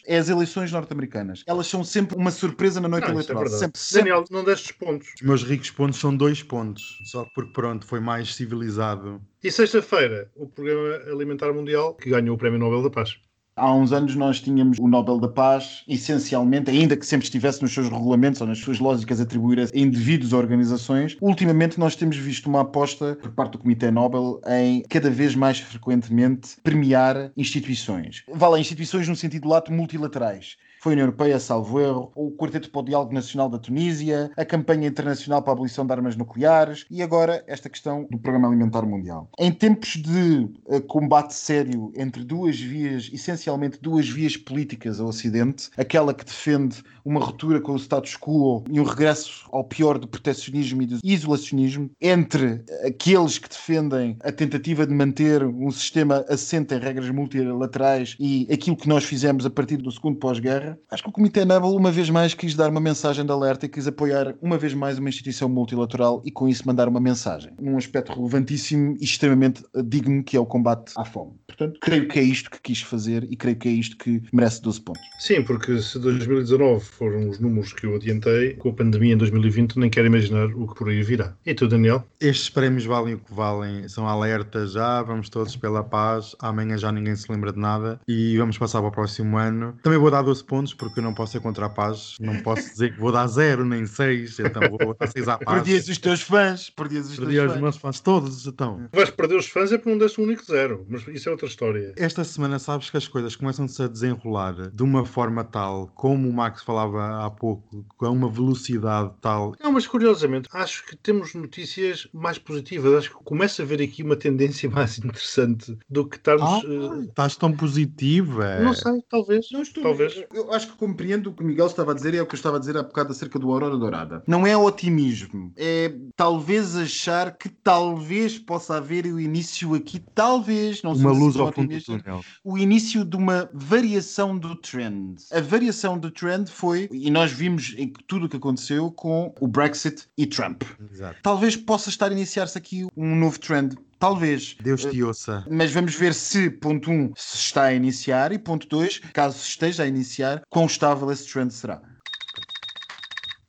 é as eleições norte-americanas. Elas são sempre uma surpresa na noite Não, é eleitoral. verdade. sempre, sempre. Daniel, não destes pontos. Os meus ricos pontos são dois pontos, só porque pronto, foi mais civilizado. E sexta-feira, o Programa Alimentar Mundial, que ganhou o Prémio Nobel da Paz. Há uns anos nós tínhamos o Nobel da Paz, essencialmente, ainda que sempre estivesse nos seus regulamentos ou nas suas lógicas atribuir a indivíduos ou organizações, ultimamente nós temos visto uma aposta por parte do Comitê Nobel em cada vez mais frequentemente premiar instituições. Vale, instituições no sentido lato multilaterais. Foi a União Europeia, salvo erro, o Quarteto para o Diálogo Nacional da Tunísia, a Campanha Internacional para a Abolição de Armas Nucleares e agora esta questão do Programa Alimentar Mundial. Em tempos de eh, combate sério entre duas vias, essencialmente duas vias políticas ao Ocidente, aquela que defende uma ruptura com o status quo e um regresso ao pior do protecionismo e do isolacionismo, entre aqueles que defendem a tentativa de manter um sistema assente em regras multilaterais e aquilo que nós fizemos a partir do segundo pós-guerra, acho que o Comitê Nobel uma vez mais quis dar uma mensagem de alerta e quis apoiar uma vez mais uma instituição multilateral e com isso mandar uma mensagem num aspecto relevantíssimo e extremamente eh, digno que é o combate à fome. Portanto, creio que é isto que quis fazer e creio que é isto que merece 12 pontos. Sim, porque se 2019 foram os números que eu adiantei, com a pandemia em 2020 nem quero imaginar o que por aí virá. E tu, Daniel? Estes prémios valem o que valem, são alertas já, vamos todos pela paz, amanhã já ninguém se lembra de nada e vamos passar para o próximo ano. Também vou dar 12 pontos porque eu não posso ser contra a paz, não posso dizer que vou dar 0 nem 6, então vou dar 6 à paz. Perdias os teus fãs, perdias os Perdi teus os fãs. meus fãs todos, então. Vais perder os fãs é porque não deste um único zero, mas isso é outra história. Esta semana sabes que as coisas começam-se a desenrolar de uma forma tal, como o Max falava há pouco, com uma velocidade tal. Não, mas curiosamente, acho que temos notícias mais positivas. Acho que começa a haver aqui uma tendência mais interessante do que estarmos. Ah, eh, estás tão positiva. não sei, talvez. Não estou- Talvez. Eu acho que compreendo o que o Miguel estava a dizer e é o que eu estava a dizer há bocado acerca do Aurora Dourada. Não é otimismo, é talvez achar que talvez possa haver o início aqui, talvez, não Uma luz ao fundo do túnel. o início de uma variação do trend. A variação do trend foi, e nós vimos em tudo o que aconteceu com o Brexit e Trump. Exato. Talvez possa estar a iniciar-se aqui um novo trend. Talvez. Deus te ouça. Mas vamos ver se, ponto 1, um, se está a iniciar e, ponto 2, caso esteja a iniciar, quão estável esse trend será.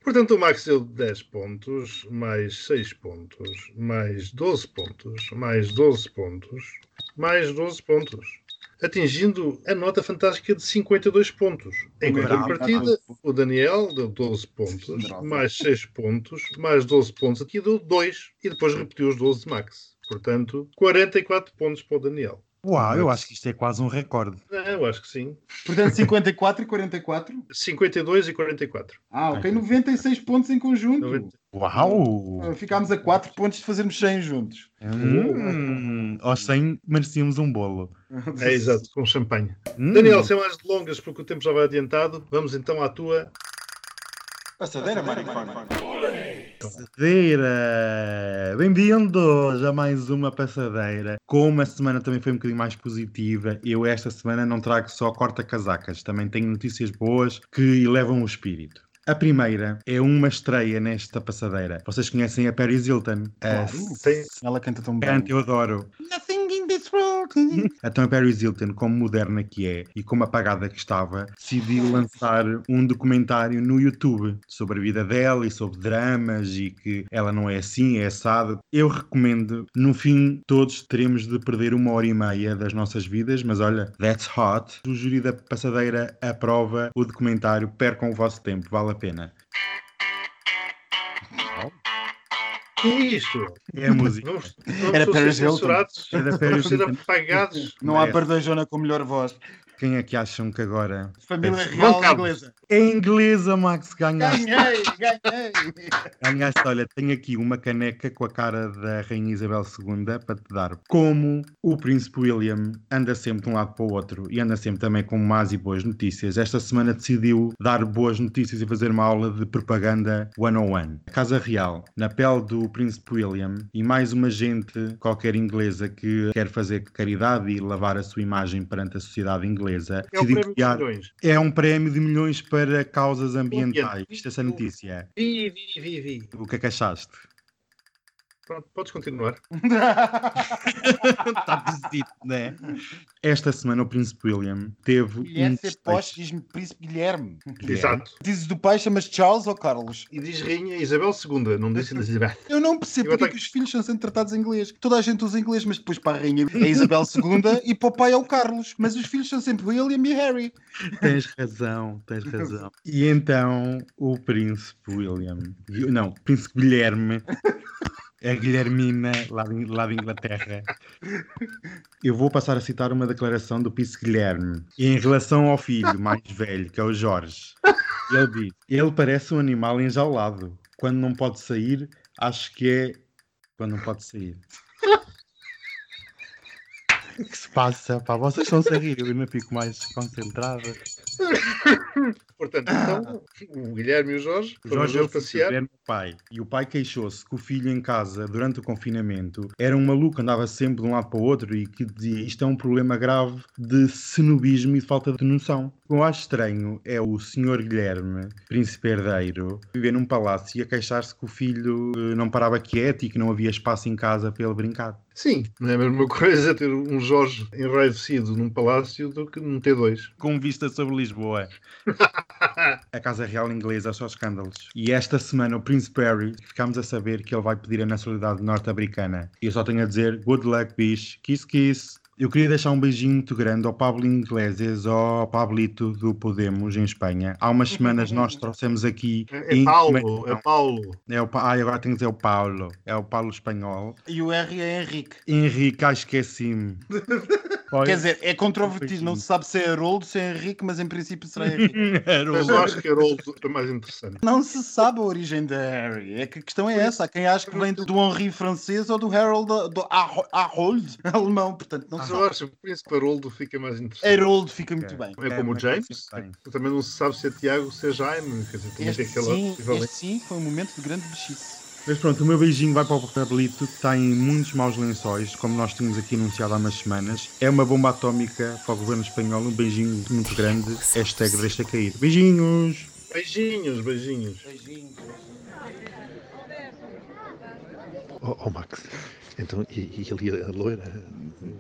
Portanto, o Max deu 10 pontos, mais 6 pontos, mais 12 pontos, mais 12 pontos, mais 12 pontos. Atingindo a nota fantástica de 52 pontos. Em contrapartida, o Daniel deu 12 pontos, mais 6 pontos, mais 12 pontos. Aqui deu 2 e depois repetiu os 12 de Max. Portanto, 44 pontos para o Daniel. Uau, eu acho que isto é quase um recorde. É, eu acho que sim. Portanto, 54 e 44. 52 e 44. Ah, ok. 96 pontos em conjunto. 90. Uau! Ficámos a 4 pontos de fazermos 100 juntos. Hum, aos 100 merecíamos um bolo. É exato, com champanhe. Hum. Daniel, sem mais delongas, porque o tempo já vai adiantado, vamos então à tua. Passadeira, maricona. Passadeira! Bem-vindos a mais uma passadeira. Como a semana também foi um bocadinho mais positiva, eu esta semana não trago só corta-casacas, também tenho notícias boas que elevam o espírito. A primeira é uma estreia nesta passadeira. Vocês conhecem a Paris Hilton? A Claro. Tem- Ela canta tão bem. canta, eu adoro. Nothing Então a Paris Hilton, como moderna que é e como apagada que estava, decidiu lançar um documentário no YouTube sobre a vida dela e sobre dramas e que ela não é assim, é assada. Eu recomendo, no fim, todos teremos de perder uma hora e meia das nossas vidas, mas olha, that's hot. O júri da passadeira aprova o documentário, percam o vosso tempo, vale a pena. Isto? É a música. Vamos, vamos Era ser Paris Hilton. censurados. É Vamos Paris ser apagados. Não há É. bardejona com melhor voz. Quem é que acham que agora Família Vão, real inglesa. É inglesa, Max? Ganhaste. Ganhei, ganhei. Ganhaste, olha, tenho aqui uma caneca com a cara da Rainha Isabel II para te dar. Como o Príncipe William anda sempre de um lado para o outro e anda sempre também com más e boas notícias, esta semana decidiu dar boas notícias e fazer uma aula de propaganda 101. A Casa Real, na pele do Príncipe William e mais uma gente qualquer inglesa que quer fazer caridade e lavar a sua imagem perante a sociedade inglesa, É decidiu prémio de milhões. é um prémio de milhões para causas ambientais. Ambiente. Viste essa notícia? Vi, vi, vi, vi. O que é que achaste? Pronto, podes continuar. Está decidido, né? Esta semana o Príncipe William teve Guilherme um poste, diz-me Príncipe Guilherme. Exato. Dizes do pai, chamas Charles ou Carlos? E diz Rainha Isabel II, não disse Isabel. Eu não percebo porque é que os filhos são sempre tratados em inglês. Toda a gente usa inglês, mas depois para a rainha é Isabel II e para o pai é o Carlos. Mas os filhos são sempre William e Harry. Tens razão, tens razão. E então o Príncipe William, não, Príncipe Guilherme, a Guilhermina lá de, lá de Inglaterra. Eu vou passar a citar uma declaração do Príncipe Guilherme. Em relação ao filho mais velho, que é o Jorge, ele diz: ele parece um animal enjaulado. Quando não pode sair, acho que é quando não pode sair. O que se passa? Pá, vocês estão-se a rir, eu ainda fico mais concentrado. Portanto, então, o Guilherme e o Jorge O foram Jorge os foi passear. o pai. E o pai queixou-se que o filho em casa, durante o confinamento, era um maluco, andava sempre de um lado para o outro e que dizia isto é um problema grave de cenobismo e de falta de noção. O que eu acho estranho é o senhor Guilherme, príncipe herdeiro, viver num palácio e a queixar-se que o filho eh, não parava quieto e que não havia espaço em casa para ele brincar. Sim, não é a mesma coisa ter um Jorge enraivecido num palácio do que num T2. Com vista sobre Lisboa. a Casa Real Inglesa só escândalos. E esta semana o Príncipe Harry ficámos a saber que ele vai pedir a nacionalidade norte-americana. E eu só tenho a dizer good luck, bicho. Kiss, kiss. Eu queria deixar um beijinho muito grande ao Pablo Iglesias, ao Pablito do Podemos, em Espanha. Há umas semanas nós trouxemos aqui... É, em- Paulo, é Paulo. É o, Pa- ai, agora tenho que dizer o Paulo. É o Paulo espanhol. E o R é Henrique. Henrique, ai, esqueci-me. Olha, Quer dizer, é controvertido. Não se sabe se é Haroldo, se é Henrique, mas em princípio será Henrique. Mas eu acho que Haroldo é mais interessante. Não se sabe a origem da Harry. É que a questão é essa. Há quem acha que vem do, do Henri francês ou do Harold, do Har- Harold alemão. Portanto, não Mas se eu sabe. acho que o Príncipe Haroldo fica mais interessante. Harold fica muito bem. É como o mas James. bem. Também não se sabe se é Tiago, se é Jaime. Quer dizer, também Este tem aquela sim, este sim foi um momento de grande bexice. Mas pronto, o meu beijinho vai para o Pablito, que está em muitos maus lençóis, como nós tínhamos aqui anunciado há umas semanas. É uma bomba atómica para o governo espanhol, um beijinho muito grande. Hashtag deixa cair. Beijinhos! Beijinhos, beijinhos. Oh, oh, Max, então, e, e ali a loira?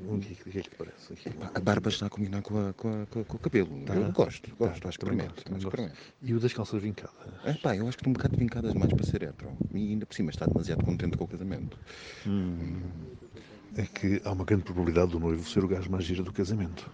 O que, é que te parece? aqui? A barba está a combinar com, a- com, a- com, o cabelo. Tá. Eu gosto, Tá, gosto, acho que acho que gosto. promete. E o das calças vincadas? É, pá, eu acho que estão um bocado vincadas mais para ser hetero. E ainda por cima está demasiado contente com o casamento. É que há uma grande probabilidade do noivo ser o gajo mais gira do casamento.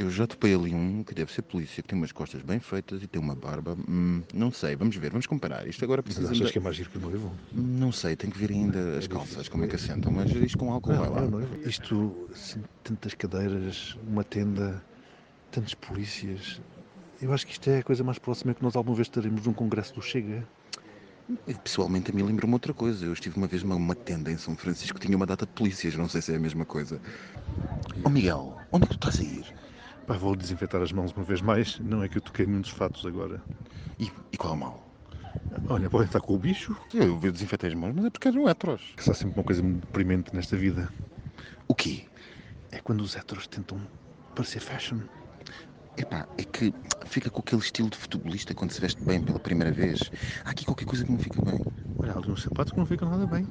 Eu já topei ali um que deve ser polícia, que tem umas costas bem feitas e tem uma barba. hum, não sei, vamos ver, vamos comparar. Isto agora Mas precisa. achas de- que é mais giro que o noivo? Não sei, tem que ver ainda as calças, como é que assentam, mas isto com álcool vai Não, lá. é o noivo. Isto, assim, tantas cadeiras, uma tenda, tantos polícias. Eu acho que isto é a coisa mais próxima que nós alguma vez teremos num congresso do Chega. Pessoalmente a mim lembra-me outra coisa. Eu estive uma vez numa uma tenda em São Francisco que tinha uma data de polícias, não sei se é a mesma coisa. Ó Miguel, onde é que tu estás a ir? Pá, vou desinfetar as mãos uma vez mais. Não é que eu toquei muitos fatos agora. E, e qual é o mal? Olha, podem estar com o bicho. Eu, desinfetei as mãos, mas é porque eram heteros. Que está sempre uma coisa muito deprimente nesta vida. O quê? É quando os heteros tentam parecer fashion. Epá, é que fica com aquele estilo de futebolista quando se veste bem pela primeira vez. Há aqui qualquer coisa que não fica bem. Olha, há ali uns sapatos que não ficam nada bem.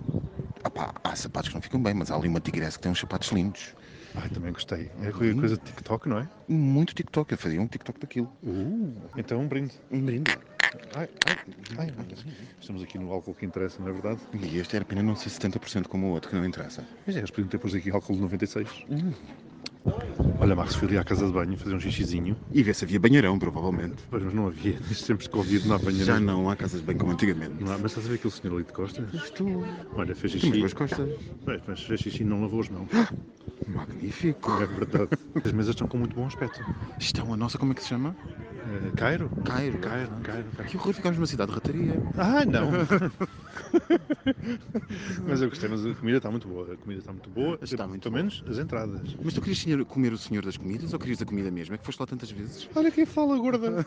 Ah pá, há sapatos que não ficam bem, mas há ali uma tigresse que tem uns sapatos lindos. Ai, também gostei. É qualquer coisa de TikTok, não é? Muito TikTok. Eu fazia um TikTok daquilo. Uh, então um brinde. Um brinde. Ai, ai, ai. Estamos aqui no álcool que interessa, não é verdade? E este era pena não ser 70% como o outro, que não interessa. Mas é, eles podiam ter posto aqui álcool de 96. Hum. Olha, Marcos, fui ali à casa de banho fazer um xixizinho. E vê se havia banheirão, provavelmente. Pois, mas não havia. Tempos de Covid não há banheiro. Já não há casas de banho como antigamente. Não há, mas estás a ver aquele senhor ali de costas? Estou. Olha, fez xixi. duas costas. Pois, mas fez xixi e não lavou as mãos. Magnífico. É verdade. As mesas estão com muito bom aspecto. Estão a nossa, como é que se chama? Cairo? Cairo. Cairo, Cairo, Cairo. Que horror, ficámos numa cidade de rataria. Ah, não! mas eu gostei, mas a comida está muito boa. A comida está muito boa. Está muito Pelo menos as entradas. Mas tu querias senhor- comer o senhor das comidas ou querias a comida mesmo? É que foste lá tantas vezes. Olha quem fala, gorda!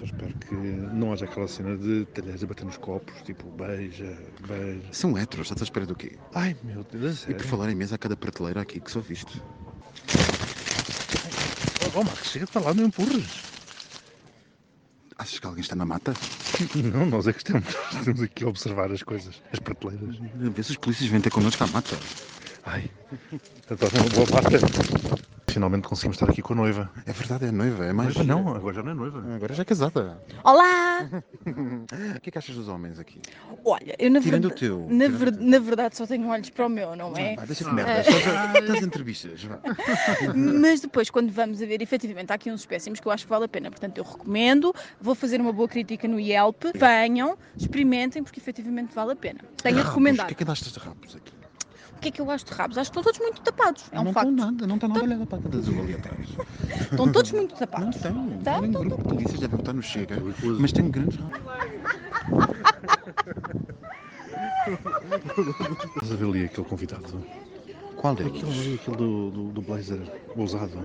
eu espero que não haja aquela cena de talheres a bater nos copos, tipo beija, beija. São heteros, estás à espera do quê? Ai meu Deus, a E por falar em mesa, há cada prateleira aqui que só viste. Oh, Marcos, chega para lá, não empurres! Achas que alguém está na mata? Não, nós é que estamos. Estamos aqui a observar as coisas, as prateleiras. Vê se os polícias vêm ter connosco à mata. Ai, então uma boa mata. Finalmente conseguimos estar aqui com a noiva. É verdade, é noiva, é mais. Noiva não, agora já não é noiva. Agora já é casada. Olá! O que é que achas dos homens aqui? Olha, eu na Tirando o verdade, teu. na, tirando ver- o teu. na verdade só tenho olhos para o meu, não é? Vá, deixa de merda. Estás entrevistas. Mas depois, quando vamos a ver, efetivamente, há aqui uns espécimes que eu acho que vale a pena. Portanto, eu recomendo, vou fazer uma boa crítica no Yelp. Venham, experimentem, porque efetivamente vale a pena. Tenho a recomendar. O que é que andaste de rabos aqui? O que é que eu acho de rabos? Acho que estão todos muito tapados. É um não facto. estão nada, não está nada olhada para ali atrás. Estão todos muito Não tapados. tem. Tá, Tem um tá, grupo de polícias, devem estar no Chega. Mas tem grandes rabos. Estás a ver ali aquele convidado? Qual Aquele deles? ali, aquele do, do, do blazer ousado.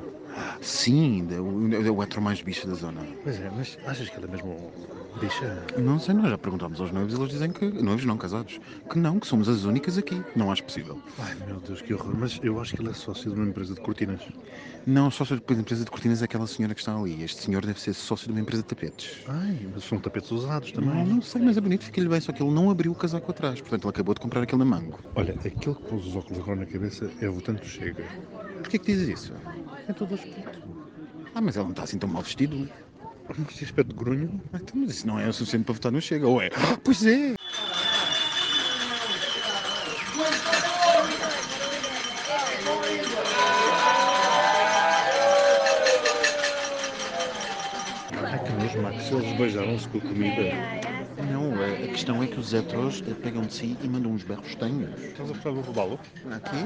Sim, é o, o hetero mais bicho da zona. Pois é, mas achas que ele é mesmo bicha? Não sei, nós já perguntámos aos noivos e eles dizem que. Noivos não, casados. Que não, que somos as únicas aqui. Não acho possível. Ai meu Deus, que horror. Mas eu acho que ele é sócio de uma empresa de cortinas. Não, sócio da empresa de cortinas é aquela senhora que está ali. Este senhor deve ser sócio de uma empresa de tapetes. Ai, mas são tapetes usados Não, também. não sei, mas é bonito, fica-lhe bem. Só que ele não abriu o casaco atrás. Portanto, ele acabou de comprar aquele na mango. Olha, aquele que pôs os óculos agora na cabeça é votante do Chega. Porquê que dizes isso? É todo aspecto. Ah, mas ele não está assim tão mal vestido. Mas esse aspecto de grunho. Ah, Então, mas isso não é o suficiente para votar no Chega, ou é? Ah, pois é! Beijaram-se com a comida. Não, a questão é que os heteros pegam de si e mandam uns berros tenhos. Estás a gostar do robalo? Aqui?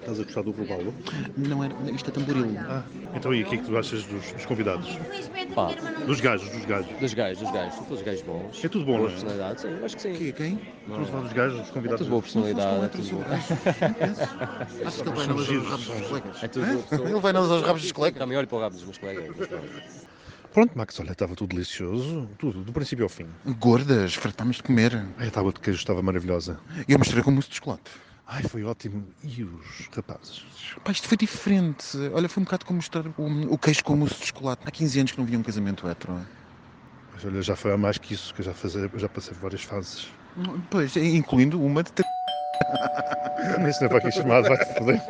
Estás a gostar do robalo? Não é, isto é tamboril. Ah, então e o que é que tu achas dos, dos convidados? Pá, Dos gajos, dos gajos. dos gajos, dos gajos, são todos gajos bons. É tudo bom, Boa não é? personalidade, sim, acho que sim. Aqui, quem? Estamos a falar dos gajos, dos É convidados. tudo boa personalidade, é tudo bom. Achas que ele vai São analisar os giros, rabos são dos colegas? É tudo boa pessoa. Ele vai analisar os rabos dos colegas? Também olho para o rabo dos meus colegas. dos meus colegas. Pronto, Max, olha, estava tudo delicioso. Tudo, do princípio ao fim. Gordas, fartámos de comer. Ai, a tábua de queijo estava maravilhosa. E eu mostrei com mousse de chocolate. Ai, foi ótimo. E os rapazes? Pá, isto foi diferente. Olha, foi um bocado como mostrar o, o queijo com mousse de chocolate. Há 15 anos que não via um casamento hetero. Mas olha, já foi há mais que isso, que eu já, fazer, já passei por várias fases. Pois, incluindo uma de... Isso não é para aqui chamado, vai-te foder.